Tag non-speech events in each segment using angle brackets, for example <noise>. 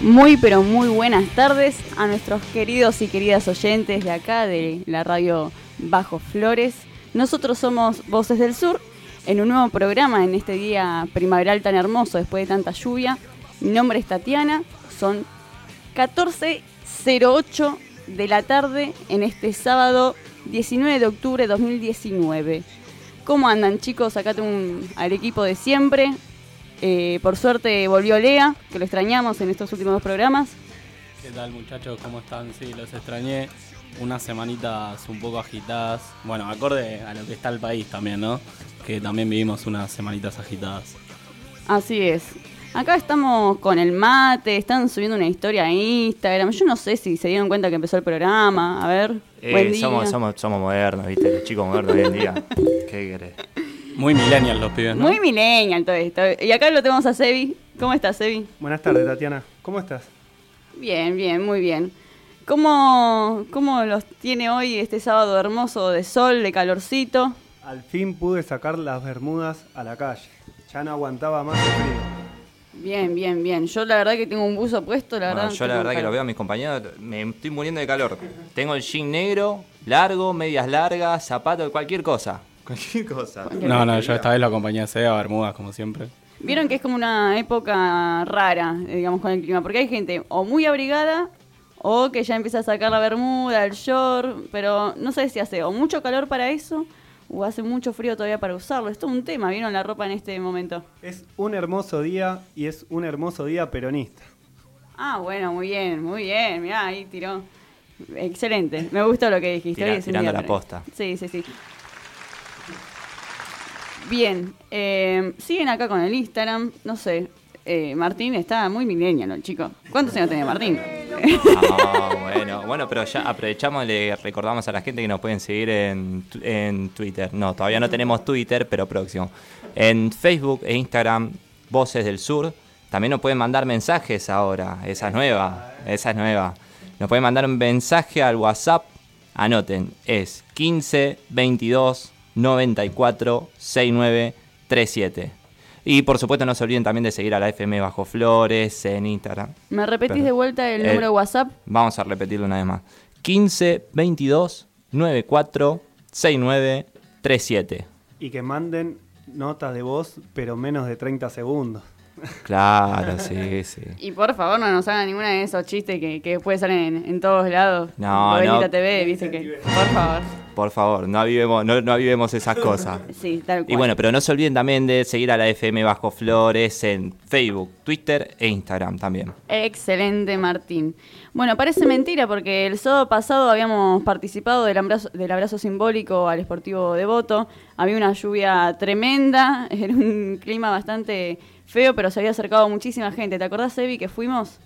Muy pero muy buenas tardes a nuestros queridos y queridas oyentes de acá de la radio Bajo Flores. Nosotros somos Voces del Sur en un nuevo programa en este día primaveral tan hermoso después de tanta lluvia. Mi nombre es Tatiana, son 14.08 de la tarde en este sábado 19 de octubre de 2019. ¿Cómo andan chicos? Acá al equipo de siempre. Eh, por suerte volvió Lea, que lo extrañamos en estos últimos dos programas. ¿Qué tal muchachos? ¿Cómo están? Sí, los extrañé. Unas semanitas un poco agitadas. Bueno, acorde a lo que está el país también, ¿no? Que también vivimos unas semanitas agitadas. Así es. Acá estamos con el mate, están subiendo una historia a Instagram. Yo no sé si se dieron cuenta que empezó el programa. A ver. Eh, somos, somos, somos modernos, ¿viste? Los chicos modernos hoy en día. <laughs> ¿Qué querés? Muy millennial los pibes, ¿no? Muy millennial todo esto. Y acá lo tenemos a Sebi. ¿Cómo estás, Sebi? Buenas tardes, Tatiana. ¿Cómo estás? Bien, bien, muy bien. ¿Cómo, ¿Cómo los tiene hoy este sábado hermoso de sol, de calorcito? Al fin pude sacar las bermudas a la calle. Ya no aguantaba más el frío. Bien, bien, bien. Yo la verdad que tengo un buzo puesto, la verdad. yo la verdad que lo veo a mis compañeros, me estoy muriendo de calor. Tengo el jean negro, largo, medias largas, zapatos, cualquier cosa. Cualquier cosa. no, no, yo esta vez lo acompañé a Seba, Bermudas, como siempre. Vieron que es como una época rara, digamos, con el clima, porque hay gente o muy abrigada o que ya empieza a sacar la bermuda, el short, pero no sé si hace o mucho calor para eso o hace mucho frío todavía para usarlo. Es todo un tema, ¿vieron la ropa en este momento? Es un hermoso día y es un hermoso día peronista. Ah, bueno, muy bien, muy bien, mirá, ahí tiró. Excelente, me gustó lo que dijiste. tirando la posta. Sí, sí, sí. Bien, eh, siguen acá con el Instagram, no sé, eh, Martín está muy millennial, ¿no, chico? ¿Cuántos años tiene Martín? Ah, <laughs> bueno, bueno, pero ya aprovechamos le recordamos a la gente que nos pueden seguir en, en Twitter. No, todavía no tenemos Twitter, pero próximo. En Facebook e Instagram, Voces del Sur. También nos pueden mandar mensajes ahora, esa es nueva, esa es nueva. Nos pueden mandar un mensaje al WhatsApp, anoten, es 15 22 94 69 37. Y por supuesto no se olviden también de seguir a la FM Bajo Flores en Instagram. ¿Me repetís de vuelta el número de WhatsApp? Vamos a repetirlo una vez más. 15 22 94 69 37. Y que manden notas de voz, pero menos de 30 segundos. Claro, sí, <laughs> sí. Y por favor no nos hagan ninguna de esos chistes que, que después salen en, todos lados. No, no. TV, viste que... Por favor. Por favor, no avivemos, no, no avivemos esas <laughs> cosas. Sí, tal cual. Y bueno, pero no se olviden también de seguir a la FM Bajo Flores en Facebook, Twitter e Instagram también. Excelente, Martín. Bueno, parece mentira porque el sábado pasado habíamos participado del abrazo, del abrazo simbólico al Esportivo Devoto. Había una lluvia tremenda, <laughs> era un clima bastante feo, pero se había acercado muchísima gente. ¿Te acordás, Evi, que fuimos?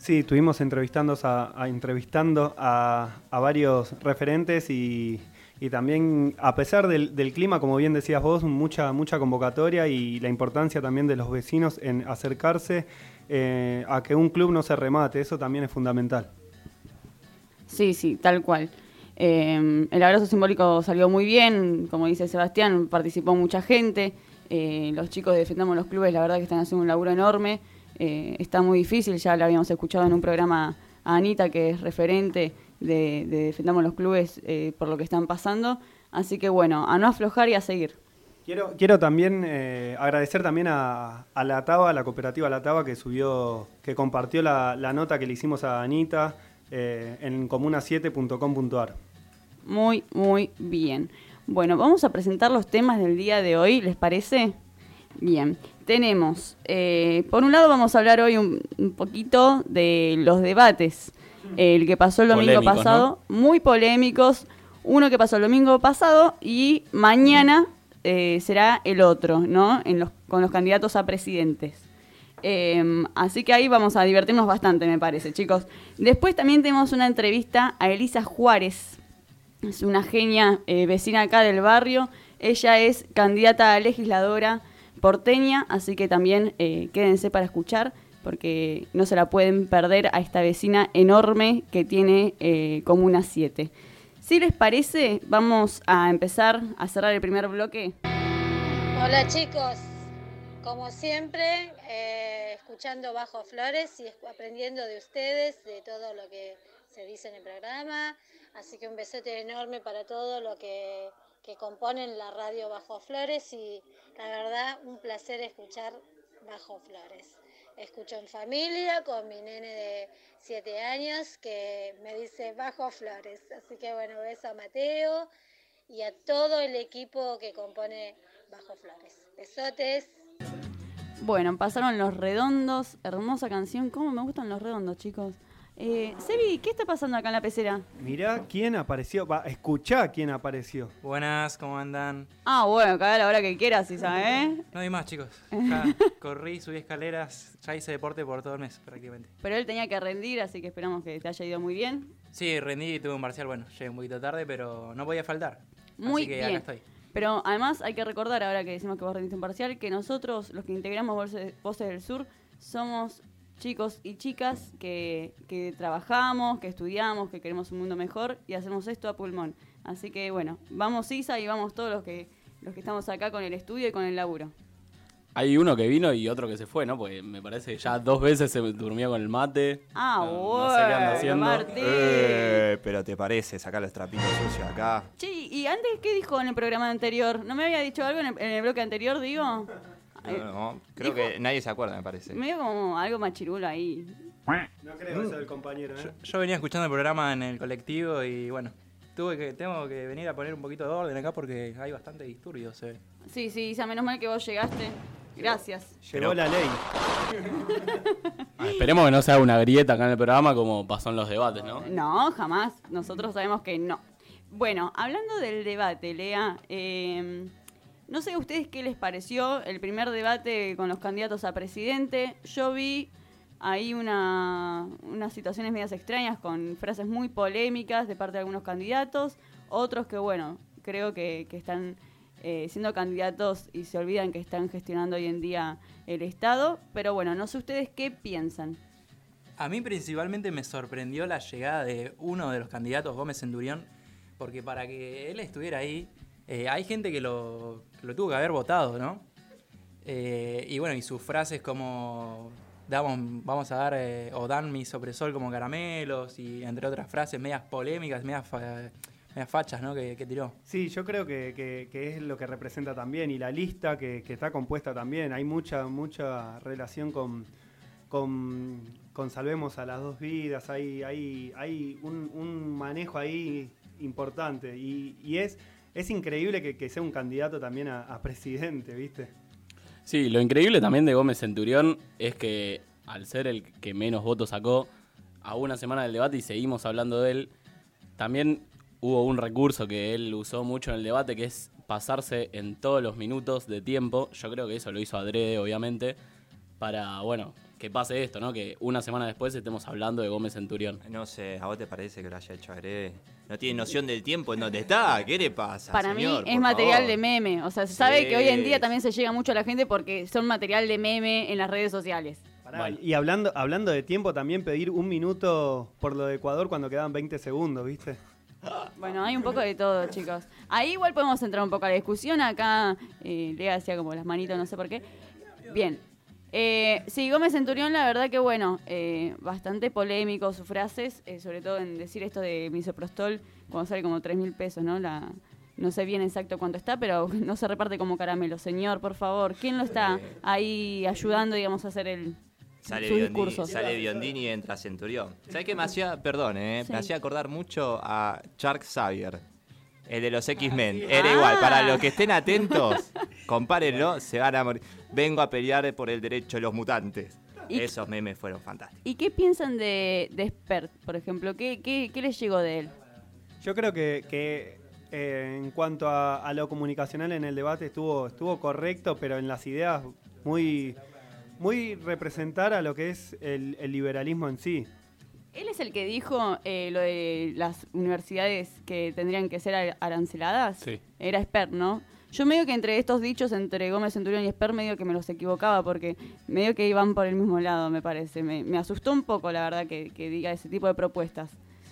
Sí, estuvimos entrevistando a, entrevistando a, varios referentes y, también, a pesar del, clima, como bien decías vos, mucha, mucha convocatoria y la importancia también de los vecinos en acercarse eh, a que un club no se remate, eso también es fundamental. Sí, sí, tal cual. Eh, el abrazo simbólico salió muy bien, como dice Sebastián, participó mucha gente. Eh, los chicos de Defendamos los Clubes, la verdad que están haciendo un laburo enorme. Eh, está muy difícil, ya lo habíamos escuchado en un programa a Anita, que es referente de, Defendamos los Clubes eh, por lo que están pasando. Así que bueno, a no aflojar y a seguir. Quiero, quiero también agradecer también a, la TABA, a la cooperativa La Taba, que subió, que compartió la, la nota que le hicimos a Anita en comuna7.com.ar. Muy, muy bien. Bueno, vamos a presentar los temas del día de hoy, ¿les parece? Bien, tenemos, eh, por un lado vamos a hablar hoy un, poquito de los debates, el que pasó el domingo pasado, muy polémicos, uno que pasó el domingo pasado y mañana eh, será el otro, ¿no? En los, con los candidatos a presidentes. Em, así que ahí vamos a divertirnos bastante, me parece, chicos. Después también tenemos una entrevista a Elisa Juárez, es una genia eh, vecina acá del barrio. Ella es candidata a legisladora porteña, así que también eh, quédense para escuchar porque no se la pueden perder a esta vecina enorme que tiene eh, Comuna 7. Si les parece, vamos a empezar a cerrar el primer bloque. Hola chicos, como siempre, escuchando Bajo Flores y aprendiendo de ustedes, de todo lo que se dice en el programa. Así que un besote enorme para todo lo que, que componen la radio Bajo Flores y la verdad un placer escuchar Bajo Flores. Escucho en familia con mi nene de 7 años que me dice Bajo Flores. Así que bueno, beso a Mateo y a todo el equipo que compone Bajo Flores. Besotes. Bueno, pasaron Los Redondos, hermosa canción. ¿Cómo me gustan Los Redondos, chicos? Eh, Sebi, ¿qué está pasando acá en la pecera? Mirá quién apareció, va, escuchá quién apareció. Buenas, ¿cómo andan? Ah, bueno, cada la hora que quieras, si sabes. No hay más, chicos. <laughs> Ya corrí, subí escaleras, ya hice deporte por todo el mes, prácticamente. Pero él tenía que rendir, así que esperamos que te haya ido muy bien. Sí, rendí y tuve un parcial, bueno, llegué un poquito tarde, pero no podía faltar. Muy Así que bien. acá estoy. Pero además hay que recordar, ahora que decimos que vos rendiste un parcial, que nosotros, los que integramos Voces, Voces del Sur, somos chicos y chicas que, que trabajamos, que estudiamos, que queremos un mundo mejor y hacemos esto a pulmón. Así que bueno, vamos Isa y vamos todos los que, los que estamos acá con el estudio y con el laburo. Hay uno que vino y otro que se fue, ¿no? Porque me parece que ya dos veces se durmió con el mate. Ah, No- bueno, no sé qué anda haciendo. Martín. Eh, pero te parece sacar los trapitos sucios acá. Che, y antes, ¿qué dijo en el programa anterior? ¿No me había dicho algo en el, en el bloque anterior, digo? No, no, creo dijo- que nadie se acuerda, me parece. Medio como algo machirulo ahí. No creo eso del compañero, ¿eh? Yo venía escuchando el programa en el colectivo y bueno, tuve que, tengo que venir a poner un poquito de orden acá porque hay bastante disturbios. eh. Sí, sí, Isa, menos mal que vos llegaste. Gracias. Llegó la ley. Ah, esperemos que no sea una grieta acá en el programa como pasó en los debates, ¿no? No, jamás. Nosotros sabemos que no. Bueno, hablando del debate, Lea, eh, no sé a ustedes qué les pareció el primer debate con los candidatos a presidente. Yo vi ahí una, unas situaciones medias extrañas con frases muy polémicas de parte de algunos candidatos, otros que, bueno, creo que, están eh, siendo candidatos y se olvidan que están gestionando hoy en día el Estado. Pero bueno, no sé ustedes qué piensan. A mí principalmente me sorprendió la llegada de uno de los candidatos, Gómez Centurión, porque para que él estuviera ahí, eh, hay gente que lo, tuvo que haber votado, ¿no? Eh, y bueno, y sus frases como damos, vamos a dar, eh, o dan mi sopresol como caramelos, y entre otras frases medias polémicas, medias, fa- medias fachas, ¿no? Que, tiró. Sí, yo creo que, es lo que representa también y la lista que, está compuesta también. Hay mucha, mucha relación con, con, con Salvemos a las dos vidas, hay, hay, hay un, manejo ahí importante y es, es increíble que, sea un candidato también a presidente, ¿viste? Sí, lo increíble también de Gómez Centurión es que al ser el que menos votos sacó, a una semana del debate y seguimos hablando de él, también hubo un recurso que él usó mucho en el debate que es pasarse en todos los minutos de tiempo. Yo creo que eso lo hizo adrede, obviamente, para, bueno, que pase esto, ¿no? Que una semana después estemos hablando de Gómez Centurión. No sé, ¿a vos te parece que lo haya hecho adrede? ¿No tiene noción del tiempo en donde está? ¿Qué le pasa, Para señor? mí es material favor. de meme. O sea, se sabe Sí. que hoy en día también se llega mucho a la gente porque son material de meme en las redes sociales. Bueno. Y hablando, hablando de tiempo, también pedir un minuto por lo de Ecuador cuando quedaban 20 segundos, ¿viste? Bueno, hay un poco de todo, chicos. Ahí igual podemos entrar un poco a la discusión. Acá eh, Lea hacía como las manitos, no sé por qué. Bien. Eh, sí, Gómez Centurión, la verdad que bueno, eh, bastante polémico sus frases, eh, sobre todo en decir esto de misoprostol, cuando sale como 3 mil pesos, ¿no? La, no sé bien exacto cuánto está, pero <laughs> no se reparte como caramelo. Señor, por favor, ¿quién lo está ahí ayudando, digamos, a hacer el, Sale Biondini, sale Biondini y entra Centurión. ¿Sabes qué me hacía? Perdón, eh, Sí. me hacía acordar mucho a Charles Xavier, el de los X-Men. Ah. Era igual, para los que estén atentos, <laughs> compárenlo, se van a morir. Vengo a pelear por el derecho de los mutantes. Y- Esos memes fueron fantásticos. ¿Y qué piensan de, de Spert, por ejemplo? ¿Qué, qué, qué les llegó de él? Yo creo que, que, eh, en cuanto a, a lo comunicacional en el debate estuvo, estuvo correcto, pero en las ideas muy, muy representar a lo que es el, el liberalismo en sí. Él es el que dijo eh, lo de las universidades que tendrían que ser ar- aranceladas. Sí. Era Spert, ¿no? Yo medio que entre estos dichos, entre Gómez Centurión y Spert, medio que me los equivocaba porque medio que iban por el mismo lado, me parece. Me, me asustó un poco, la verdad, que, que diga ese tipo de propuestas.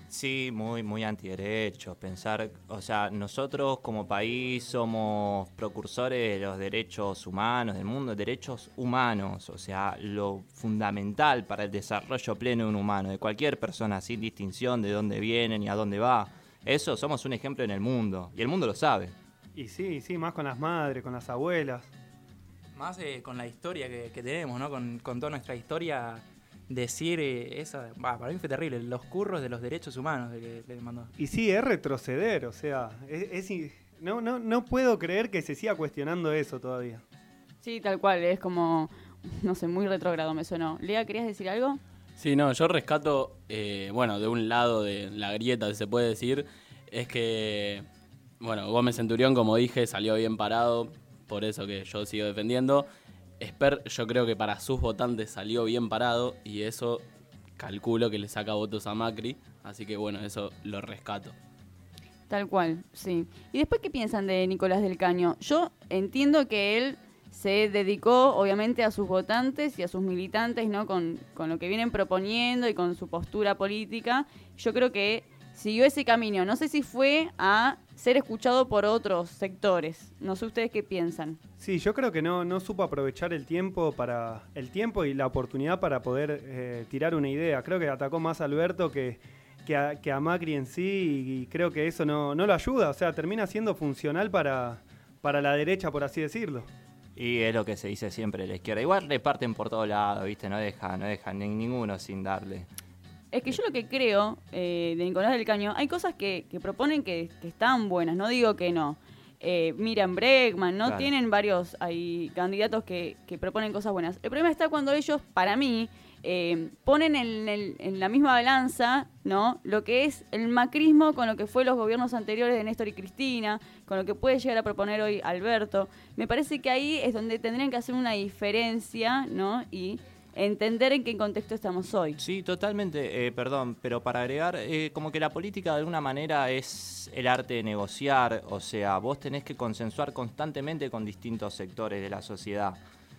Sí, muy, muy antiderechos. Pensar, o sea, nosotros como país somos precursores de los derechos humanos, del mundo de derechos humanos. O sea, lo fundamental para el desarrollo pleno de un humano, de cualquier persona, sin distinción de dónde viene ni a dónde va. Eso somos un ejemplo en el mundo. Y el mundo lo sabe. Y sí, sí, más con las madres, con las abuelas. Más eh, con la historia que, que tenemos, ¿no? Con, con toda nuestra historia decir eh, esa, bah, para mí fue terrible, los curros de los derechos humanos de que le mandó. Y sí, es retroceder, o sea, es, no, no, no puedo creer que se siga cuestionando eso todavía. Sí, tal cual, es como, no sé, muy retrógrado me sonó. Lea, ¿querías decir algo? Sí, no, yo rescato, eh, bueno, de un lado de la grieta, se puede decir, es que, bueno, Gómez Centurión, como dije, salió bien parado, por eso que yo sigo defendiendo. Esper, yo creo que para sus votantes salió bien parado y eso calculo que le saca votos a Macri, así que bueno, eso lo rescato. Tal cual, sí. ¿Y después qué piensan de Nicolás del Caño? Yo entiendo que él se dedicó, obviamente, a sus votantes y a sus militantes, ¿no? Con, con lo que vienen proponiendo y con su postura política. Yo creo que siguió ese camino. No sé si fue a ser escuchado por otros sectores. No sé ustedes qué piensan. Sí, yo creo que no, no supo aprovechar el tiempo para el tiempo y la oportunidad para poder eh, tirar una idea. Creo que atacó más a Alberto que, que, a, que a Macri en sí y, creo que eso no, no lo ayuda. O sea, termina siendo funcional para, para la derecha, por así decirlo. Y es lo que se dice siempre de la izquierda. Igual reparten por todos lados, ¿viste? No dejan, no dejan ni ninguno sin darle. Es que yo lo que creo eh, de Nicolás del Caño, hay cosas que, que proponen que, que están buenas, no digo que no. Eh, Miriam Bregman, ¿no? Claro. Tienen varios hay candidatos que, que proponen cosas buenas. El problema está cuando ellos, para mí, eh, ponen en, el- en la misma balanza, ¿no? Lo que es el macrismo con lo que fue los gobiernos anteriores de Néstor y Cristina, con lo que puede llegar a proponer hoy Alberto. Me parece que ahí es donde tendrían que hacer una diferencia, ¿no? Y entender en qué contexto estamos hoy. Sí, totalmente, eh, perdón, pero para agregar, eh, como que la política de alguna manera es el arte de negociar, o sea, vos tenés que consensuar constantemente con distintos sectores de la sociedad.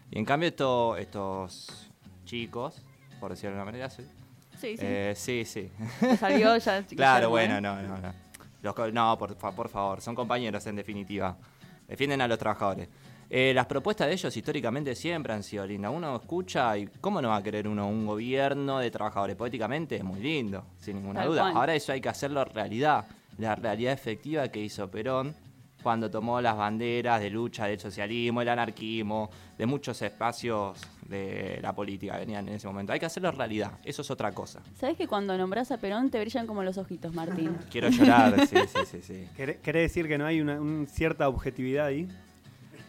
Y en cambio esto, estos chicos, por decirlo de alguna manera, sí, Sí, sí. Eh, sí, sí. Salió ya. <laughs> Claro, bueno, no, no, no. Los no, por, por favor, son compañeros en definitiva. Defienden a los trabajadores. Eh, las propuestas de ellos históricamente siempre han sido lindas. Uno escucha y ¿cómo no va a querer uno un gobierno de trabajadores? Poéticamente es muy lindo, sin ninguna Tal duda. cual. Ahora eso hay que hacerlo realidad. La realidad efectiva que hizo Perón cuando tomó las banderas de lucha del socialismo, el anarquismo, de muchos espacios de la política que venían en ese momento. Hay que hacerlo realidad. Eso es otra cosa. ¿Sabes que cuando nombras a Perón te brillan como los ojitos, Martín? Quiero llorar, sí, sí, sí, sí. ¿Querés decir que no hay una un cierta objetividad ahí?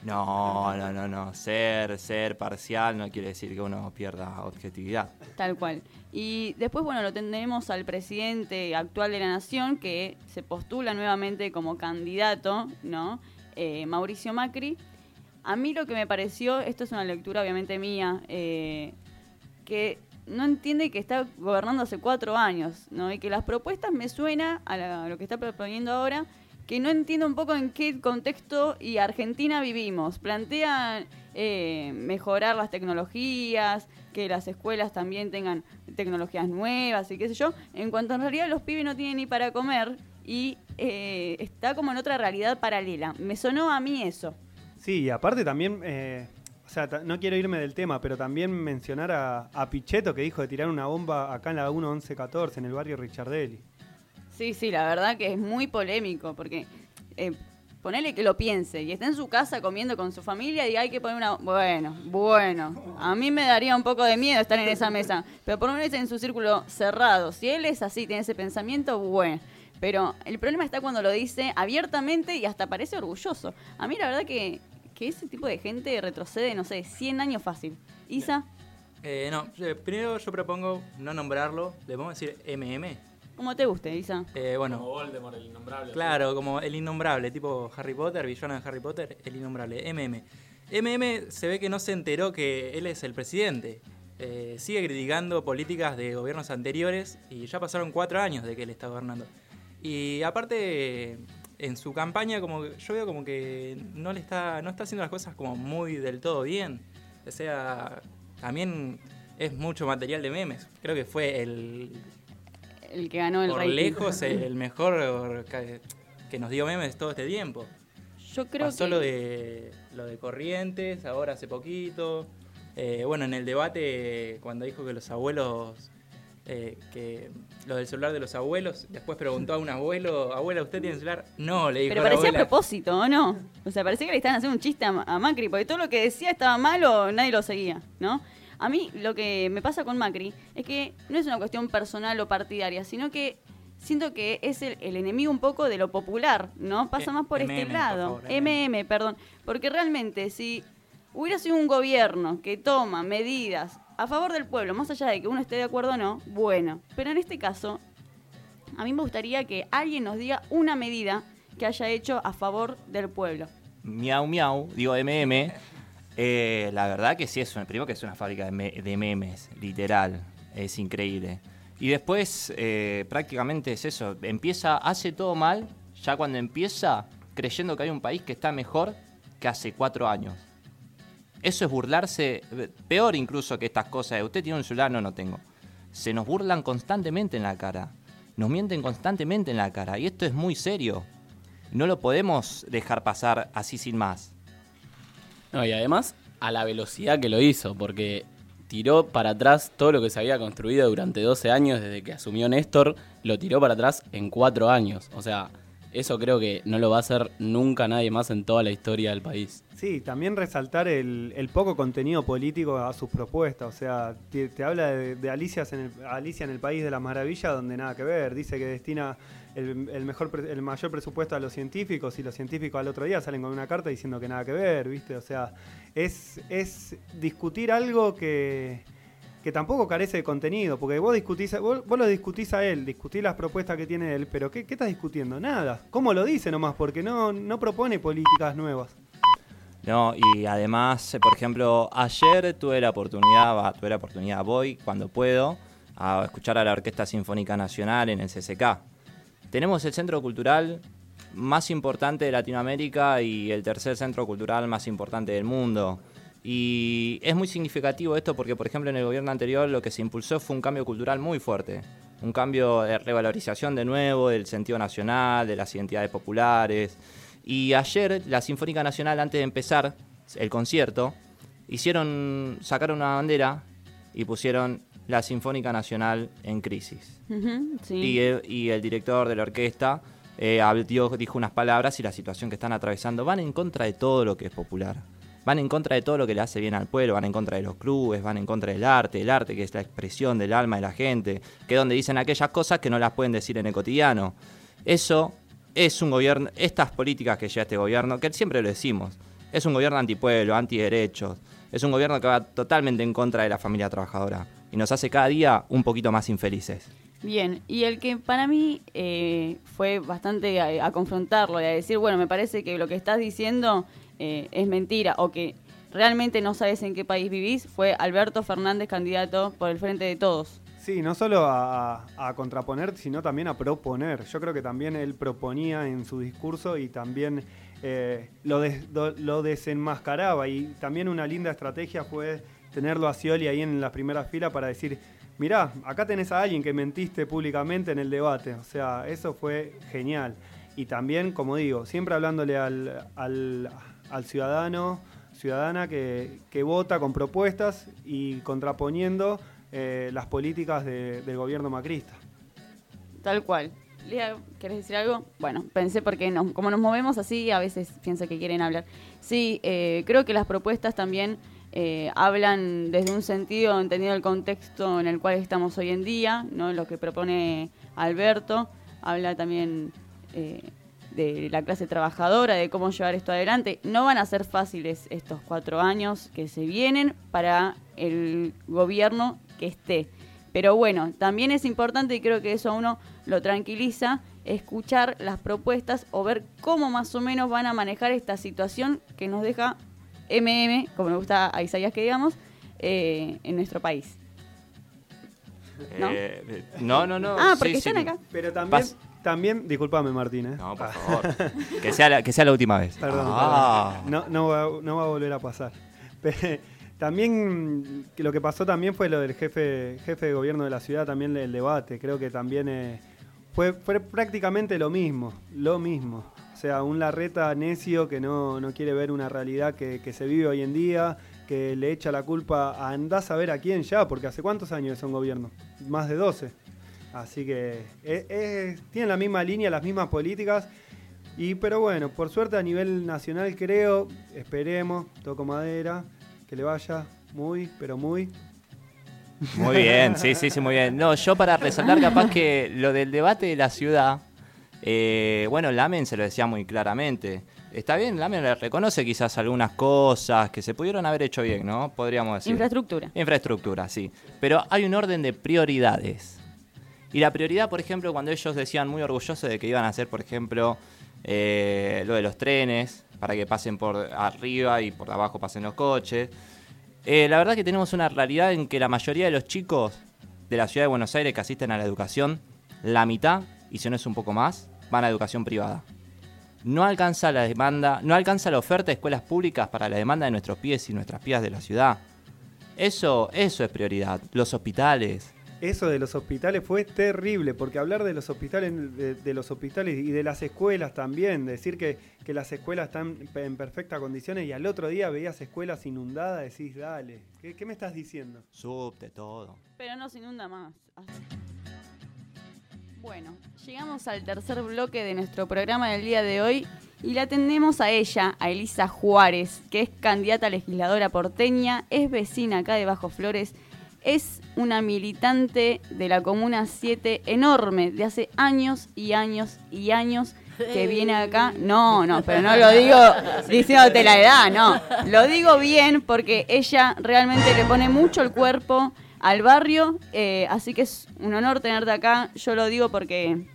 No, no, no, no. Ser, ser parcial no quiere decir que uno pierda objetividad. Tal cual. Y después, bueno, lo tenemos al presidente actual de la Nación que se postula nuevamente como candidato, ¿no? Eh, Mauricio Macri. A mí lo que me pareció, esto es una lectura obviamente mía, eh, que no entiende que está gobernando hace cuatro años, ¿no? Y que las propuestas me suena a, lo que está proponiendo ahora, que no entiendo un poco en qué contexto y Argentina vivimos. Plantean eh, mejorar las tecnologías, que las escuelas también tengan tecnologías nuevas y qué sé yo, en cuanto en realidad los pibes no tienen ni para comer y eh, está como en otra realidad paralela. Me sonó a mí eso. Sí, y aparte también, eh, o sea, no quiero irme del tema, pero también mencionar a, a Pichetto que dijo de tirar una bomba acá en la 1114, en el barrio Richardelli. Sí, sí, la verdad que es muy polémico, porque eh, ponele que lo piense y está en su casa comiendo con su familia y hay que poner una... Bueno, bueno, a mí me daría un poco de miedo estar en esa mesa, pero por lo menos en su círculo cerrado. Si él es así, tiene ese pensamiento, bueno. Pero el problema está cuando lo dice abiertamente y hasta parece orgulloso. A mí la verdad que, que ese tipo de gente retrocede, no sé, 100 años fácil. Isa, Eh, no, primero yo propongo no nombrarlo, le podemos decir MM. ¿Cómo te guste, Isa? Eh, bueno, Voldemort, el innombrable. claro, como el innombrable, tipo Harry Potter, villano de Harry Potter, el innombrable, MM. MM se ve que no se enteró que él es el presidente. Eh, sigue criticando políticas de gobiernos anteriores y ya pasaron cuatro años de que él está gobernando. Y aparte, en su campaña, como yo veo como que no le está, no está haciendo las cosas como muy del todo bien. O sea, también es mucho material de memes. Creo que fue el el que ganó el Por rating. lejos <laughs> el mejor que, nos dio memes todo este tiempo. Yo creo Pasó que lo de lo de Corrientes, ahora hace poquito. Eh, bueno, en el debate cuando dijo que los abuelos, eh, que lo del celular de los abuelos, después preguntó a un abuelo, abuela, ¿usted tiene celular? No, le dijo Pero la parecía a abuela. propósito, ¿o no? O sea, parecía que le estaban haciendo un chiste a, a Macri, porque todo lo que decía estaba malo, nadie lo seguía, ¿no? A mí lo que me pasa con Macri es que no es una cuestión personal o partidaria, sino que siento que es el, el enemigo un poco de lo popular, ¿no? Pasa Eh, más por MM, este por lado. favor, MM, perdón. Porque realmente si hubiera sido un gobierno que toma medidas a favor del pueblo, más allá de que uno esté de acuerdo o no, bueno. Pero en este caso, a mí me gustaría que alguien nos diga una medida que haya hecho a favor del pueblo. Miau Miau, digo MM, eh, la verdad que sí es una, primero que es una fábrica de, me- de memes, literal, es increíble. Y después eh, prácticamente es eso, empieza, hace todo mal, ya cuando empieza creyendo que hay un país que está mejor que hace cuatro años. Eso es burlarse, eh, peor incluso que estas cosas de usted tiene un celular, no, no tengo. Se nos burlan constantemente en la cara, nos mienten constantemente en la cara y esto es muy serio. No lo podemos dejar pasar así sin más. No, y además a la velocidad que lo hizo, porque tiró para atrás todo lo que se había construido durante 12 años desde que asumió Néstor, lo tiró para atrás en 4 años. O sea, eso creo que no lo va a hacer nunca nadie más en toda la historia del país. Sí, también resaltar el, poco contenido político a sus propuestas. O sea, te, habla de, de Alicias en el, Alicia en el País de las Maravillas, donde nada que ver. Dice que destina el, mejor, el mayor presupuesto a los científicos y los científicos al otro día salen con una carta diciendo que nada que ver, ¿viste? O sea, es, es discutir algo que, que tampoco carece de contenido, porque vos discutís, vos, vos lo discutís a él, discutís las propuestas que tiene él, pero ¿qué, estás discutiendo? Nada. ¿Cómo lo dice nomás? Porque no, no propone políticas nuevas. No, y además, por ejemplo, ayer tuve la oportunidad, tuve la oportunidad, voy cuando puedo, a escuchar a la Orquesta Sinfónica Nacional en el CCK. Tenemos el centro cultural más importante de Latinoamérica y el tercer centro cultural más importante del mundo. Y es muy significativo esto porque, por ejemplo, en el gobierno anterior lo que se impulsó fue un cambio cultural muy fuerte. Un cambio de revalorización de nuevo del sentido nacional, de las identidades populares. Y ayer la Sinfónica Nacional, antes de empezar el concierto, hicieron, sacaron una bandera y pusieron la Sinfónica Nacional en crisis. Sí. Y, el, y el director de la orquesta eh, habló- dijo unas palabras y la situación que están atravesando van en contra de todo lo que es popular. Van en contra de todo lo que le hace bien al pueblo, van en contra de los clubes, van en contra del arte, el arte que es la expresión del alma de la gente, que es donde dicen aquellas cosas que no las pueden decir en el cotidiano. Eso es un gobierno, estas políticas que lleva este gobierno, que siempre lo decimos, es un gobierno antipueblo, antiderechos, es un gobierno que va totalmente en contra de la familia trabajadora y nos hace cada día un poquito más infelices. Bien, y el que para mí eh, fue bastante a, a confrontarlo y a decir, bueno, me parece que lo que estás diciendo eh, es mentira o que realmente no sabes en qué país vivís, fue Alberto Fernández, candidato por el Frente de Todos. Sí, no solo a, a contraponer, sino también a proponer. Yo creo que también él proponía en su discurso y también eh, lo, des- do- lo desenmascaraba. Y también una linda estrategia fue tenerlo a Scioli ahí en las primeras filas para decir, mirá, acá tenés a alguien que mentiste públicamente en el debate. O sea, eso fue genial. Y también, como digo, siempre hablándole al, al- ciudadano, ciudadana que, que vota con propuestas y contraponiendo eh, las políticas de- del gobierno macrista. Tal cual. Lea, ¿querés decir algo? Bueno, pensé porque nos- como nos movemos así, a veces pienso que quieren hablar. Sí, eh, creo que las propuestas también eh, hablan desde un sentido, entendido el contexto en el cual estamos hoy en día, ¿no? Lo que propone Alberto, habla también eh, de la clase trabajadora, de cómo llevar esto adelante. No van a ser fáciles estos cuatro años que se vienen para el gobierno que esté. Pero bueno, también es importante y creo que eso a uno lo tranquiliza, escuchar las propuestas o ver cómo más o menos van a manejar esta situación que nos deja MM, como me gusta a Isaías que digamos, eh, en nuestro país. ¿No? Eh, no, no, no. ah, porque sí. están acá. Pero también, Pas- también discúlpame Martín, ¿eh? No, por Ah, favor. <laughs> que, sea la, que sea la última vez. Perdón, Ah. perdón. No, no, va, no va a volver a pasar. Pe- <laughs> también lo que pasó también fue lo del jefe, jefe de gobierno de la ciudad, también el debate. Creo que también eh, fue, fue prácticamente lo mismo, lo mismo. O sea, un Larreta necio que no, no quiere ver una realidad que, que se vive hoy en día, que le echa la culpa a andás a ver a quién ya, porque hace cuántos años es un gobierno, más de 12. Así que es- es- tienen la misma línea, las mismas políticas. Y pero bueno, por suerte a nivel nacional creo, esperemos, toco madera, que le vaya muy, pero muy. Muy bien, sí, sí, sí, muy bien. No, yo para resaltar capaz que lo del debate de la ciudad, eh, bueno, Lamen se lo decía muy claramente. Está bien, Lamen le reconoce quizás algunas cosas que se pudieron haber hecho bien, ¿no? Podríamos decir. Infraestructura. Infraestructura, sí. Pero hay un orden de prioridades. Y la prioridad, por ejemplo, cuando ellos decían muy orgullosos de que iban a hacer, por ejemplo, eh, lo de los trenes, para que pasen por arriba y por abajo pasen los coches. Eh, la verdad que tenemos una realidad en que la mayoría de los chicos de la ciudad de Buenos Aires que asisten a la educación, la mitad, y si no es un poco más, van a educación privada. No alcanza la demanda, no alcanza la oferta de escuelas públicas para la demanda de nuestros pies y nuestras pías de la ciudad. Eso, eso es prioridad. Los hospitales. Eso de los hospitales fue terrible, porque hablar de los hospitales, de, de los hospitales y de las escuelas también, decir que, que las escuelas están en perfectas condiciones y al otro día veías escuelas inundadas, decís, dale, ¿qué, qué me estás diciendo? Subte, todo. Pero no se inunda más. Bueno, llegamos al tercer bloque de nuestro programa del día de hoy y la atendemos a ella, a Elisa Juárez, que es candidata a legisladora porteña, es vecina acá de Bajo Flores, es una militante de la Comuna 7 enorme, de hace años y años y años que viene acá. No, no, pero no lo digo diciéndote la edad, no. Lo digo bien porque ella realmente le pone mucho el cuerpo al barrio, eh, así que es un honor tenerte acá. Yo lo digo porque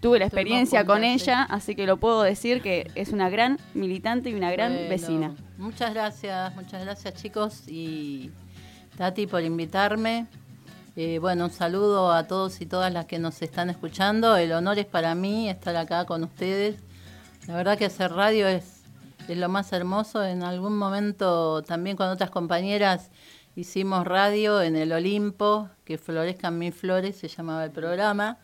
tuve la experiencia con ella, así que lo puedo decir que es una gran militante y una gran Bueno, vecina. Muchas gracias, muchas gracias chicos y Tati por invitarme. Eh, bueno, un saludo a todos y todas las que nos están escuchando. El honor es para mí estar acá con ustedes. La verdad que hacer radio es, es lo más hermoso. En algún momento también con otras compañeras hicimos radio en el Olimpo, que florezcan mis flores, se llamaba el programa.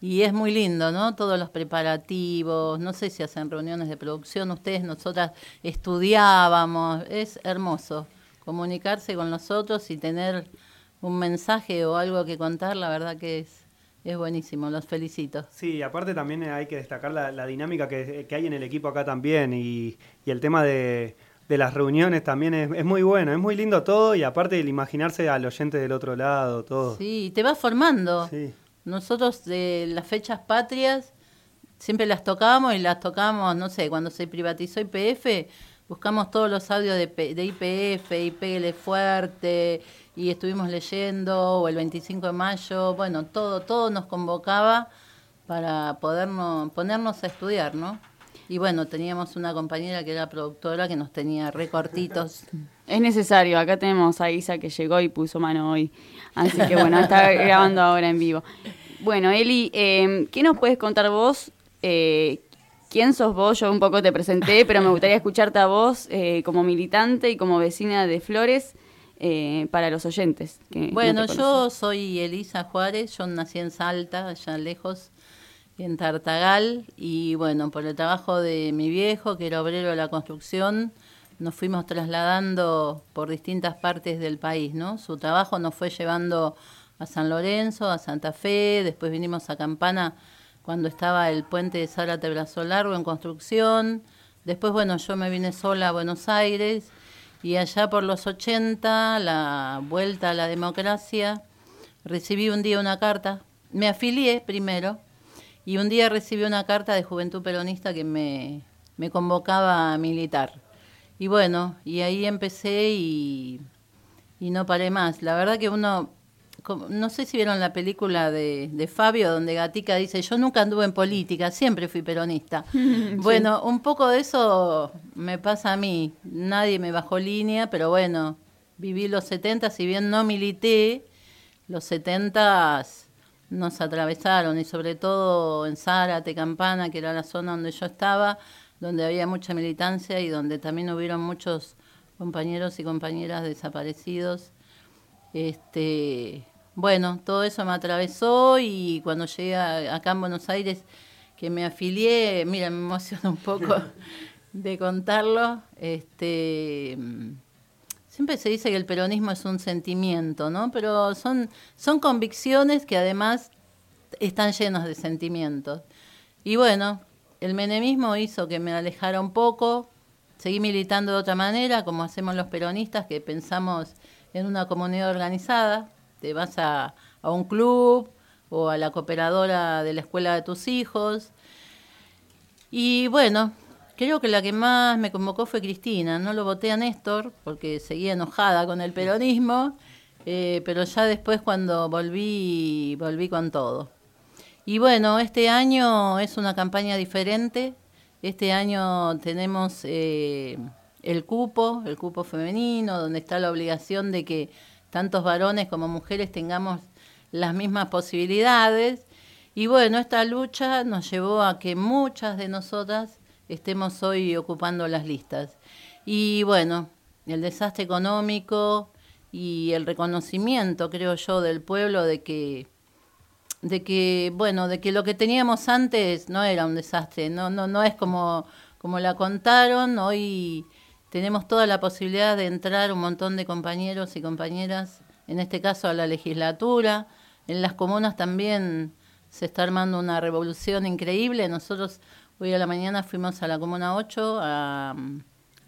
Y es muy lindo, ¿no? Todos los preparativos, no sé si hacen reuniones de producción, ustedes, nosotras estudiábamos, es hermoso comunicarse con nosotros y tener un mensaje o algo que contar, la verdad que es, es buenísimo, los felicito. Sí, aparte también hay que destacar la, la dinámica que, que hay en el equipo acá también y, y el tema de, de las reuniones también es, es muy bueno, es muy lindo todo y aparte el imaginarse al oyente del otro lado, todo. Sí, y te vas formando. Sí. Nosotros de las fechas patrias siempre las tocamos y las tocamos, no sé, cuando se privatizó IPF, buscamos todos los audios de, de IPF, IPL fuerte, y estuvimos leyendo, o el 25 de mayo, bueno, todo, todo nos convocaba para podernos, ponernos a estudiar, ¿no? Y bueno, teníamos una compañera que era productora que nos tenía recortitos. <laughs> Es necesario, acá tenemos a Isa que llegó y puso mano hoy. Así que bueno, está <laughs> grabando ahora en vivo. Bueno, Eli, eh, ¿qué nos puedes contar vos? Eh, ¿Quién sos vos? Yo un poco te presenté, pero me gustaría escucharte a vos eh, como militante y como vecina de Flores eh, para los oyentes. que Bueno, yo soy Elisa Juárez, yo nací en Salta, allá lejos, en Tartagal, y bueno, por el trabajo de mi viejo, que era obrero de la construcción, nos fuimos trasladando por distintas partes del país, ¿no? Su trabajo nos fue llevando a San Lorenzo, a Santa Fe, después vinimos a Campana cuando estaba el puente de Zárate Brazo Largo en construcción, después, bueno, yo me vine sola a Buenos Aires, y allá por los 80, la vuelta a la democracia, recibí un día una carta, me afilié primero, y un día recibí una carta de Juventud Peronista que me, me convocaba a militar. Y bueno, y ahí empecé y, y no paré más. La verdad que uno, no sé si vieron la película de, de Fabio, donde Gatica dice, yo nunca anduve en política, siempre fui peronista. <laughs> Bueno, un poco de eso me pasa a mí. Nadie me bajó línea, pero bueno, viví los 70, si bien no milité, los 70 nos atravesaron y sobre todo en Zárate, Campana, que era la zona donde yo estaba, donde había mucha militancia y donde también hubieron muchos compañeros y compañeras desaparecidos. Este, bueno, todo eso me atravesó y cuando llegué a- acá en Buenos Aires, que me afilié, mira, me emociona un poco <laughs> de contarlo. Este, siempre se dice que el peronismo es un sentimiento, ¿no? Pero son, son convicciones que además están llenos de sentimientos. Y bueno, el menemismo hizo que me alejara un poco, seguí militando de otra manera, como hacemos los peronistas, que pensamos en una comunidad organizada, te vas a, a un club o a la cooperadora de la escuela de tus hijos. Y bueno, creo que la que más me convocó fue Cristina. No lo voté a Néstor porque seguía enojada con el peronismo, eh, pero ya después cuando volví, volví con todo. Y bueno, este año es una campaña diferente. Este año tenemos eh, el cupo, el cupo femenino, donde está la obligación de que tantos varones como mujeres tengamos las mismas posibilidades. Y bueno, esta lucha nos llevó a que muchas de nosotras estemos hoy ocupando las listas. Y bueno, el desastre económico y el reconocimiento, creo yo, del pueblo de que de que bueno de que lo que teníamos antes no era un desastre. No no no es como como la contaron. Hoy tenemos toda la posibilidad de entrar un montón de compañeros y compañeras en este caso a la legislatura. En las comunas también se está armando una revolución increíble. Nosotros hoy a la mañana fuimos a la comuna 8 a,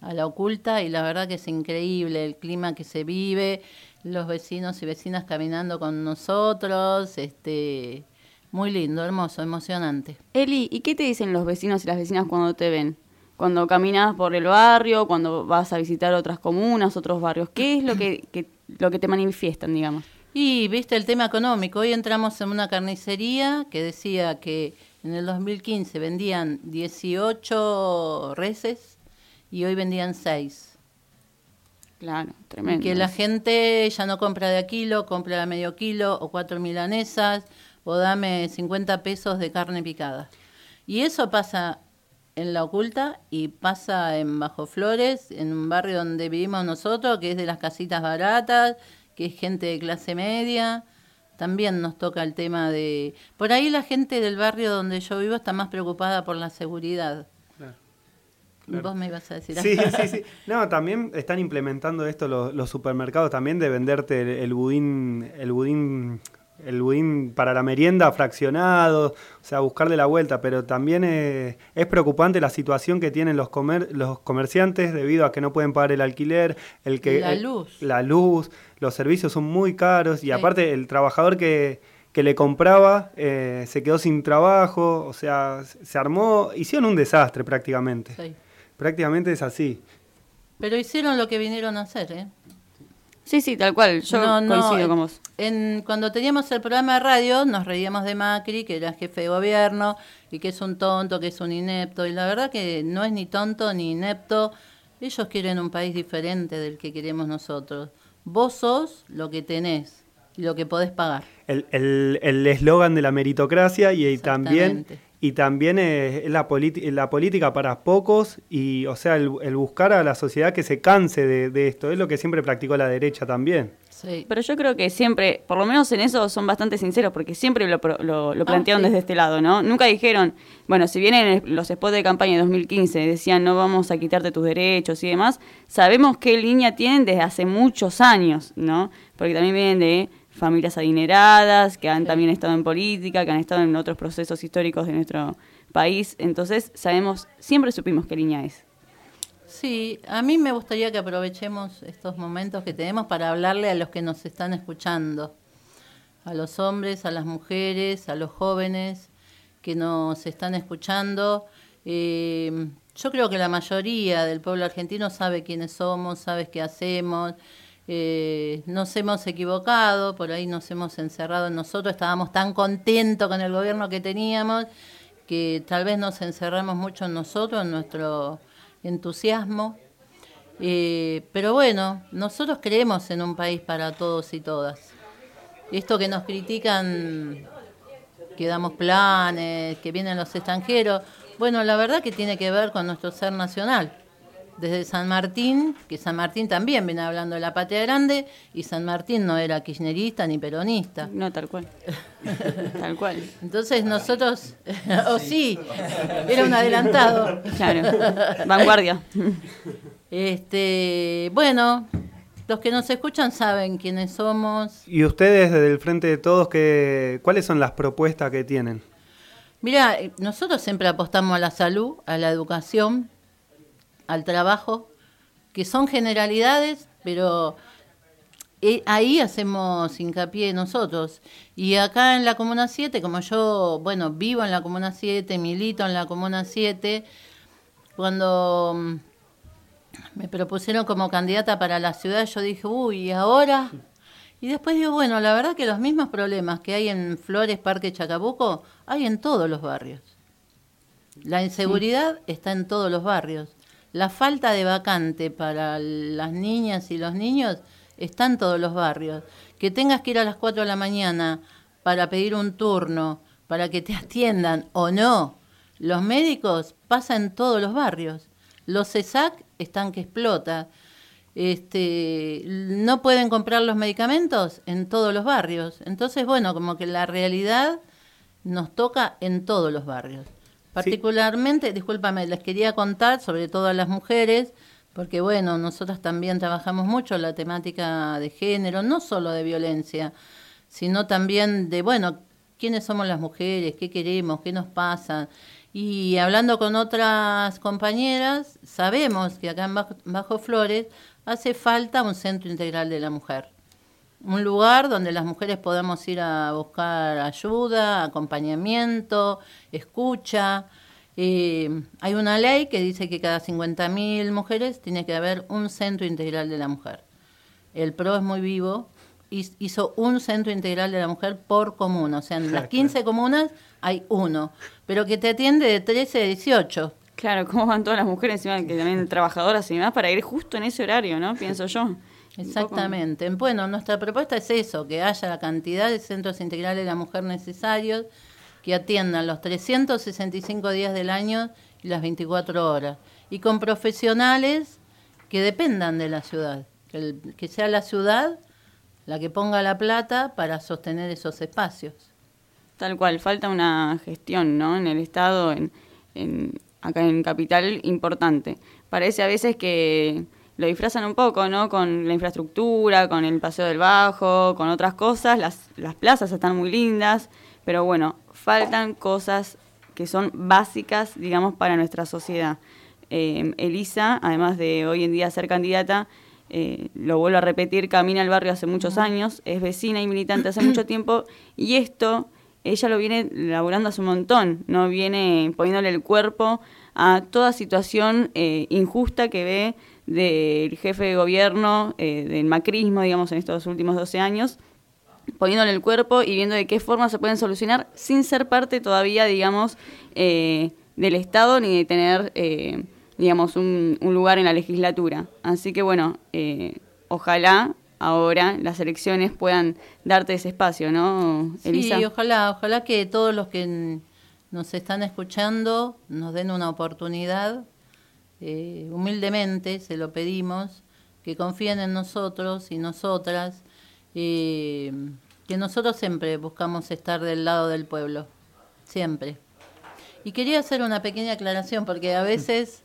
a la oculta y la verdad que es increíble el clima que se vive los vecinos y vecinas caminando con nosotros, este, muy lindo, hermoso, emocionante. Eli, ¿y qué te dicen los vecinos y las vecinas cuando te ven? Cuando caminas por el barrio, cuando vas a visitar otras comunas, otros barrios, ¿qué es lo que, <clears throat> que- lo que te manifiestan, digamos? Y viste el tema económico, hoy entramos en una carnicería que decía que en el 2015 vendían 18 reses y hoy vendían 6. Claro, tremendo. que la gente ya no compra de a kilo, compra de a medio kilo o cuatro milanesas o dame 50 pesos de carne picada. Y eso pasa en La Oculta y pasa en Bajo Flores, en un barrio donde vivimos nosotros, que es de las casitas baratas, que es gente de clase media. También nos toca el tema de... Por ahí la gente del barrio donde yo vivo está más preocupada por la seguridad. Claro. Vos me ibas a decir Sí, algo. sí, sí. No, también están implementando esto los, los supermercados también de venderte el, el budín, el budín, el budín para la merienda fraccionado, o sea, buscarle la vuelta, pero también eh, es preocupante la situación que tienen los comer, los comerciantes debido a que no pueden pagar el alquiler, el que La el- luz. la luz, los servicios son muy caros y Sí. aparte el trabajador que que le compraba eh, se quedó sin trabajo, o sea, se armó, hicieron un desastre prácticamente. Sí. Prácticamente es así. Pero hicieron lo que vinieron a hacer, ¿eh? Sí, sí, tal cual. Yo No, no, coincido con vos. En, cuando teníamos el programa de radio, nos reíamos de Macri, que era jefe de gobierno, y que es un tonto, que es un inepto. Y la verdad que no es ni tonto ni inepto. Ellos quieren un país diferente del que queremos nosotros. Vos sos lo que tenés y lo que podés pagar. El el- el eslogan de la meritocracia y, y también, y también es la, la política para pocos y, o sea, el, el buscar a la sociedad que se canse de, de esto. Es lo que siempre practicó la derecha también. Sí. Pero yo creo que siempre, por lo menos en eso, son bastante sinceros, porque siempre lo, lo, lo Ah, plantearon sí. desde este lado, ¿no? Nunca dijeron, bueno, si bien en el- los spots de campaña de 2015 decían no vamos a quitarte tus derechos y demás, sabemos qué línea tienen desde hace muchos años, ¿no? Porque también vienen de familias adineradas, que han Sí. también estado en política, que han estado en otros procesos históricos de nuestro país, entonces sabemos, siempre supimos qué línea es. Sí, a mí me gustaría que aprovechemos estos momentos que tenemos para hablarle a los que nos están escuchando, a los hombres, a las mujeres, a los jóvenes que nos están escuchando. Eh, yo creo que la mayoría del pueblo argentino sabe quiénes somos, sabe qué hacemos. eh, nos hemos equivocado, por ahí nos hemos encerrado en nosotros, estábamos tan contentos con el gobierno que teníamos que tal vez nos encerramos mucho en nosotros, en nuestro entusiasmo. Eh, pero bueno, nosotros creemos en un país para todos y todas. Esto que nos critican, que damos planes, que vienen los extranjeros, bueno, la verdad que tiene que ver con nuestro ser nacional. Desde San Martín, que San Martín también viene hablando de la patria grande, y San Martín no era kirchnerista ni peronista. No, tal cual. <laughs> tal cual. Entonces nosotros, <laughs> o sí, era un adelantado. Claro, vanguardia. Este, bueno, los que nos escuchan saben quiénes somos. Y ustedes desde el Frente de Todos, ¿qué, ¿cuáles son las propuestas que tienen? Mira, eh, nosotros siempre apostamos a la salud, a la educación, al trabajo, que son generalidades, pero eh, ahí hacemos hincapié nosotros. Y acá en la Comuna 7, como yo, bueno, vivo en la Comuna 7, milito en la Comuna 7, cuando mm, me propusieron como candidata para la ciudad, yo dije, uy, ¿y ahora? Y después digo, bueno, la verdad que los mismos problemas que hay en Flores, Parque Chacabuco, hay en todos los barrios. La inseguridad está en todos los barrios. La falta de vacante para las niñas y los niños está en todos los barrios. Que tengas que ir a las 4 de la mañana para pedir un turno, para que te <laughs> atiendan o no, los médicos pasan en todos los barrios. Los CESAC están que explota. Este, no pueden comprar los medicamentos en todos los barrios. Entonces, bueno, como que la realidad nos toca en todos los barrios. Particularmente, discúlpame, les quería contar, sobre todo a las mujeres, porque bueno, nosotras también trabajamos mucho la temática de género, no solo de violencia, sino también de, bueno, quiénes somos las mujeres, qué queremos, qué nos pasa. Y hablando con otras compañeras, sabemos que acá en Bajo, Flores hace falta un centro integral de la mujer. Un lugar donde las mujeres podamos ir a buscar ayuda, acompañamiento, escucha. Eh, hay una ley que dice que cada 50.000 mujeres tiene que haber un centro integral de la mujer. El PRO es muy vivo, hizo un centro integral de la mujer por comuna, o sea, en las 15 comunas hay uno, pero que te atiende de 13 a 18. Claro, ¿cómo van todas las mujeres encima que también trabajadoras y demás para ir justo en ese horario, ¿no? Pienso yo. Exactamente. Bueno, nuestra propuesta es eso, que haya la cantidad de centros integrales de la mujer necesarios que atiendan los 365 días del año y las 24 horas. Y con profesionales que dependan de la ciudad. Que, que sea la ciudad la que ponga la plata para sostener esos espacios. Tal cual, falta una gestión ¿no? en el Estado, en, en, acá en Capital, importante. Parece a veces que lo disfrazan un poco, ¿no? Con la infraestructura, con el Paseo del Bajo, con otras cosas. Las, las plazas están muy lindas, pero bueno, faltan cosas que son básicas, digamos, para nuestra sociedad. Eh, Elisa, además de hoy en día ser candidata, eh, lo vuelvo a repetir, camina al barrio hace muchos años, es vecina y militante hace <clears throat> mucho tiempo, y esto ella lo viene laburando hace un montón, no viene poniéndole el cuerpo a toda situación eh, injusta que ve del jefe de gobierno, eh, del macrismo, digamos, en estos últimos 12 años, poniéndole el cuerpo y viendo de qué forma se pueden solucionar sin ser parte todavía, digamos, eh, del Estado ni de tener, digamos, un, un, lugar en la legislatura. Así que, bueno, ojalá ahora las elecciones puedan darte ese espacio, ¿no, Elisa? Sí, ojalá, ojalá que todos los que nos están escuchando nos den una oportunidad, eh, humildemente se lo pedimos, que confíen en nosotros y nosotras, eh, que nosotros siempre buscamos estar del lado del pueblo, siempre. Y quería hacer una pequeña aclaración, porque a veces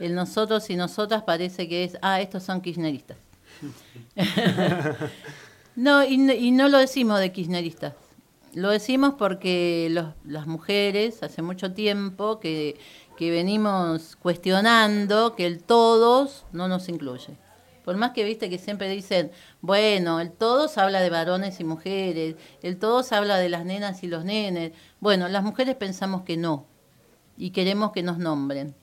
el nosotros y nosotras parece que es, ah, estos son kirchneristas. <laughs> no, y, no lo decimos de kirchneristas. Lo decimos porque las mujeres hace mucho tiempo que, que venimos cuestionando que el todos no nos incluye. Por más que viste que siempre dicen, bueno, el todos habla de varones y mujeres, el todos habla de las nenas y los nenes. Bueno, las mujeres pensamos que no y queremos que nos nombren.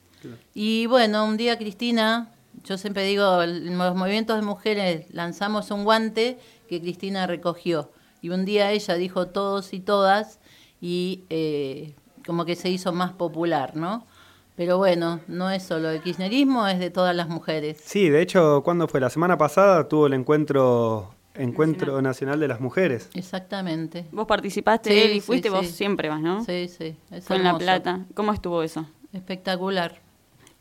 Y bueno, un día Cristina yo siempre digo, en los movimientos de mujeres lanzamos un guante que Cristina recogió. Y un día ella dijo todos y todas y eh, como que se hizo más popular, ¿no? Pero bueno, no es solo el kirchnerismo, es de todas las mujeres. Sí, de hecho, cuando fue? La semana pasada tuvo el encuentro Encuentro Nacional, de las Mujeres. Exactamente. Vos participaste él y fuiste, vos siempre vas, ¿no? Sí, sí. Fue en La Plata. ¿Cómo estuvo eso? Espectacular.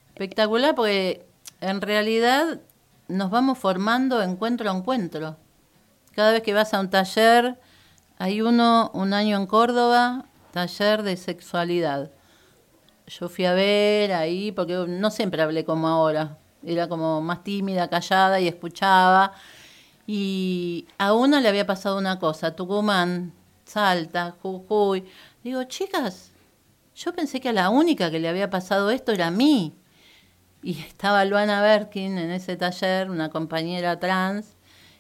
Espectacular porque en realidad nos vamos formando encuentro a encuentro. Cada vez que vas a un taller, hay uno, un año en Córdoba, taller de sexualidad. Yo fui a ver ahí, porque no siempre hablé como ahora, era como más tímida, callada y escuchaba. Y a uno le había pasado una cosa, Tucumán, Salta, Jujuy. Digo, chicas, yo pensé que a la única que le había pasado esto era a mí. Y estaba Luana Berkin en ese taller, una compañera trans,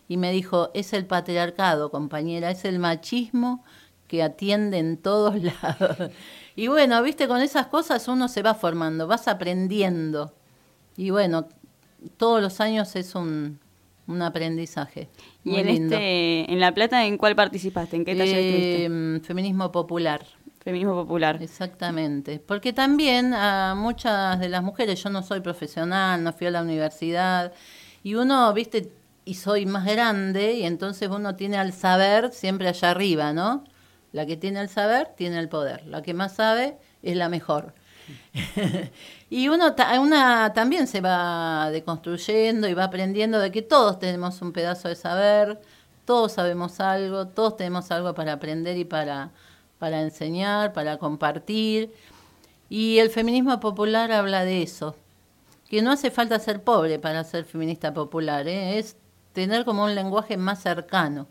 y me dijo, es el patriarcado, compañera, es el machismo que atiende en todos <laughs> lados. Y bueno, viste, con esas cosas uno se va formando, vas aprendiendo. Y bueno, todos los años es un, un aprendizaje. Y en lindo. este, en La Plata, ¿en cuál participaste? ¿En qué taller estuviste? Eh, Feminismo popular. Feminismo popular. Exactamente, porque también a muchas de las mujeres, yo no soy profesional, no fui a la universidad, y uno, viste, y soy más grande, y entonces uno tiene al saber siempre allá arriba, ¿no? La que tiene el saber tiene el poder, la que más sabe es la mejor. <laughs> y uno una también se va deconstruyendo y va aprendiendo de que todos tenemos un pedazo de saber, todos sabemos algo, todos tenemos algo para aprender y para, para enseñar, para compartir. Y el feminismo popular habla de eso, que no hace falta ser pobre para ser feminista popular, ¿eh? es tener como un lenguaje más cercano.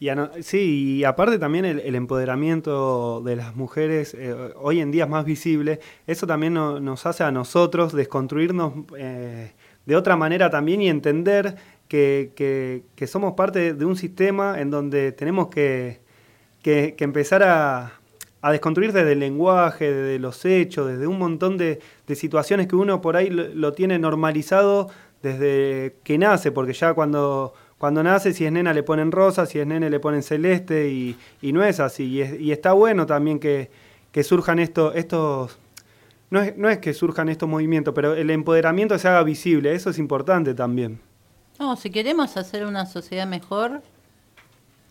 Y sí, y aparte también el, empoderamiento de las mujeres eh, hoy en día es más visible. Eso también no- nos hace a nosotros desconstruirnos eh, de otra manera también y entender que, que- somos parte de un sistema en donde tenemos que, que- empezar a, a desconstruir desde el lenguaje, desde los hechos, desde un montón de, de situaciones que uno por ahí lo tiene normalizado desde que nace, porque ya cuando, cuando nace, si es nena le ponen rosa, si es nene le ponen celeste, y, y no es así. Y, es- y está bueno también que, que surjan estos, estos no es, no es que surjan estos movimientos, pero el empoderamiento se haga visible, eso es importante también. No, si queremos hacer una sociedad mejor,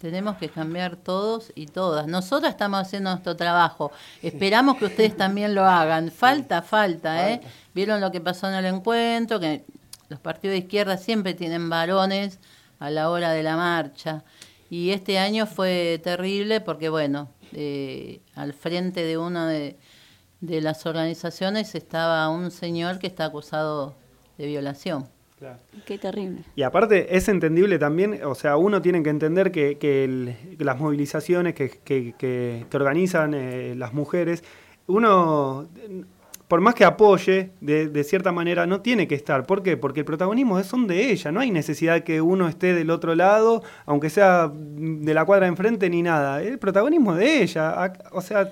tenemos que cambiar todos y todas. Nosotros estamos haciendo nuestro trabajo. Esperamos que ustedes <laughs> también lo hagan. Falta, falta, ¿eh? Vieron lo que pasó en el encuentro, que los partidos de izquierda siempre tienen varones a la hora de la marcha. Y este año fue terrible porque, bueno, eh, al frente de una de, de las organizaciones estaba un señor que está acusado de violación. Qué terrible. Y aparte es entendible también, o sea, uno tiene que entender que, que el- que las movilizaciones que, que- que- que organizan eh, las mujeres, uno, por más que apoye, de, de cierta manera, no tiene que estar. ¿Por qué? Porque el protagonismo son de ella, no hay necesidad que uno esté del otro lado, aunque sea de la cuadra de enfrente ni nada. El protagonismo es de ella. O sea,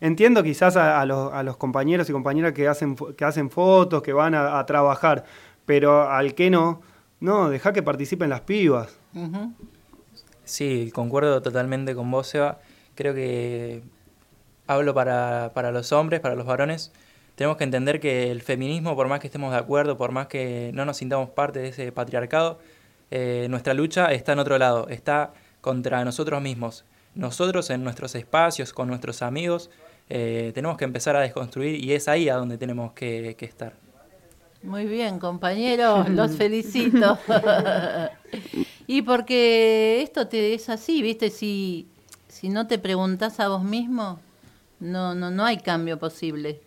entiendo quizás a, a los, a los compañeros y compañeras que hacen, que hacen fotos, que van a, a trabajar, pero al que no, no, deja que participen las pibas. Sí, concuerdo totalmente con vos, Seba. Creo que hablo para, para los hombres, para los varones. Tenemos que entender que el feminismo, por más que estemos de acuerdo, por más que no nos sintamos parte de ese patriarcado, eh, nuestra lucha está en otro lado, está contra nosotros mismos. Nosotros en nuestros espacios, con nuestros amigos, eh, tenemos que empezar a desconstruir y es ahí a donde tenemos que, que estar. Muy bien, compañeros, <laughs> los felicito. <laughs> y porque esto te es así, ¿viste? Si, si no te preguntás a vos mismo, no, no, no hay cambio posible.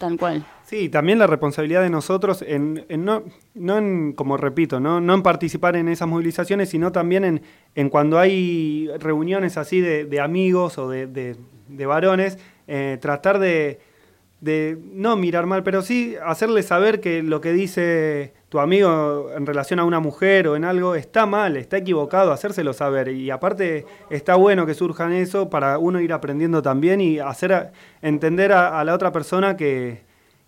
Tal cual. Sí, también la responsabilidad de nosotros en, no, no en, como repito, no, no en participar en esas movilizaciones, sino también en, en cuando hay reuniones así de, amigos o de, de- de varones, eh, tratar de, de no mirar mal, pero sí hacerle saber que lo que dice tu amigo en relación a una mujer o en algo está mal, está equivocado, hacérselo saber. Y aparte está bueno que surjan eso para uno ir aprendiendo también y hacer a- entender a, a la otra persona que,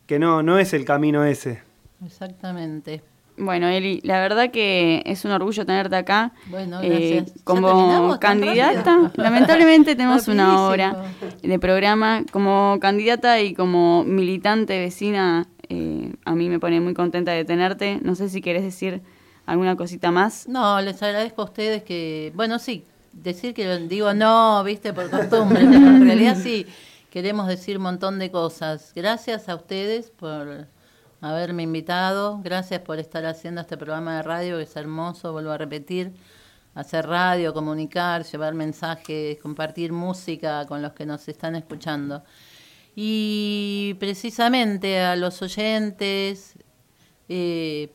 que no, no es el camino ese. Exactamente. Bueno, Eli, la verdad que es un orgullo tenerte acá. Bueno, Eh, gracias. ¿Ya como candidata, <laughs> lamentablemente tenemos una hora de programa. Como candidata y como militante vecina, eh, a mí me pone muy contenta de tenerte. No sé si querés decir alguna cosita más. No, les agradezco a ustedes que, bueno, sí, decir que digo no, viste, por costumbre, en realidad sí, queremos decir un montón de cosas. Gracias a ustedes por, haberme invitado. Gracias por estar haciendo este programa de radio, que es hermoso, vuelvo a repetir. Hacer radio, comunicar, llevar mensajes, compartir música con los que nos están escuchando. Y precisamente a los oyentes, eh,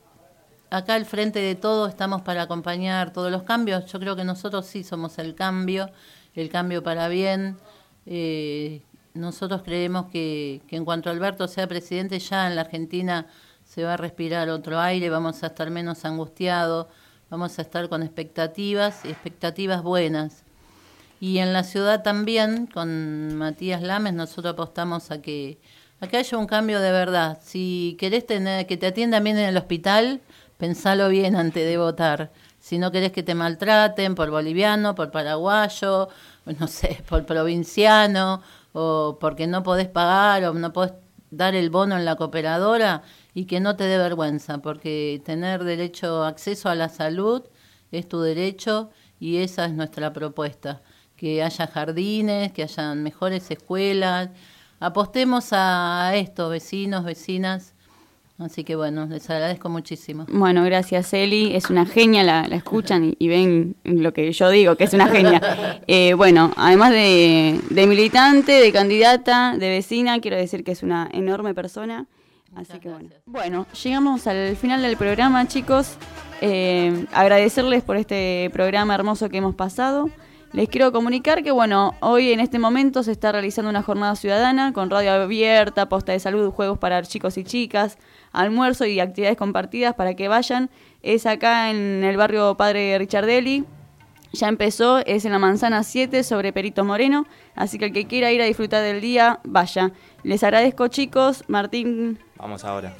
acá al frente de todo estamos para acompañar todos los cambios. Yo creo que nosotros sí somos el cambio, el cambio para bien. Eh, nosotros creemos que, en cuanto Alberto sea presidente, ya en la Argentina se va a respirar otro aire, vamos a estar menos angustiados, vamos a estar con expectativas, expectativas buenas. Y en la ciudad también, con Matías Lames, nosotros apostamos a que, a que haya un cambio de verdad. Si querés tener, que te atiendan bien en el hospital, pensalo bien antes de votar. Si no querés que te maltraten por boliviano, por paraguayo, no sé, por provinciano, o porque no podés pagar o no podés dar el bono en la cooperadora y que no te dé vergüenza, porque tener derecho acceso a la salud es tu derecho y esa es nuestra propuesta, que haya jardines, que haya mejores escuelas. Apostemos a esto, vecinos, vecinas, Así que bueno, les agradezco muchísimo. Bueno, gracias Eli, es una genia, la, la escuchan y, y, ven lo que yo digo, que es una genia. <laughs> Eh, bueno, además de, de, militante, de candidata, de vecina, quiero decir que es una enorme persona. Muchas Así que bueno. Bueno, llegamos al final del programa, chicos. Eh, agradecerles por este programa hermoso que hemos pasado. Les quiero comunicar que, bueno, hoy en este momento se está realizando una jornada ciudadana con radio abierta, posta de salud, juegos para chicos y chicas, almuerzo y actividades compartidas para que vayan. Es acá en el barrio Padre Richardelli. Ya empezó, es en la Manzana 7 sobre Perito Moreno. Así que el que quiera ir a disfrutar del día, vaya. Les agradezco, chicos. Martín, Vamos ahora.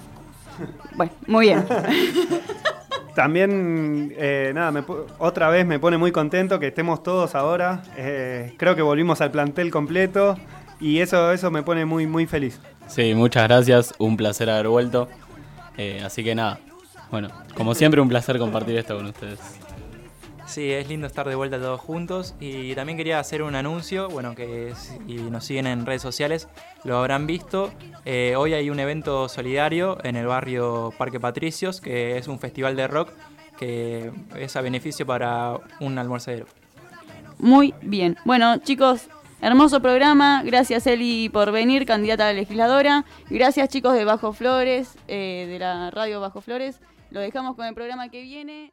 bueno, muy bien. <laughs> También, eh, nada, me otra vez me pone muy contento que estemos todos ahora. Eh, creo que volvimos al plantel completo y eso, eso me pone muy, muy feliz. Sí, muchas gracias. Un placer haber vuelto. Eh, así que nada. Bueno, como siempre, un placer compartir esto con ustedes. Sí, es lindo estar de vuelta todos juntos y también quería hacer un anuncio, bueno, que si nos siguen en redes sociales lo habrán visto. Eh, hoy hay un evento solidario en el barrio Parque Patricios, que es un festival de rock que es a beneficio para un almuercero. Muy bien. Bueno, chicos, hermoso programa. Gracias, Eli, por venir, candidata a la legisladora. Gracias, chicos de Bajo Flores, eh, de la radio Bajo Flores. Lo dejamos con el programa que viene.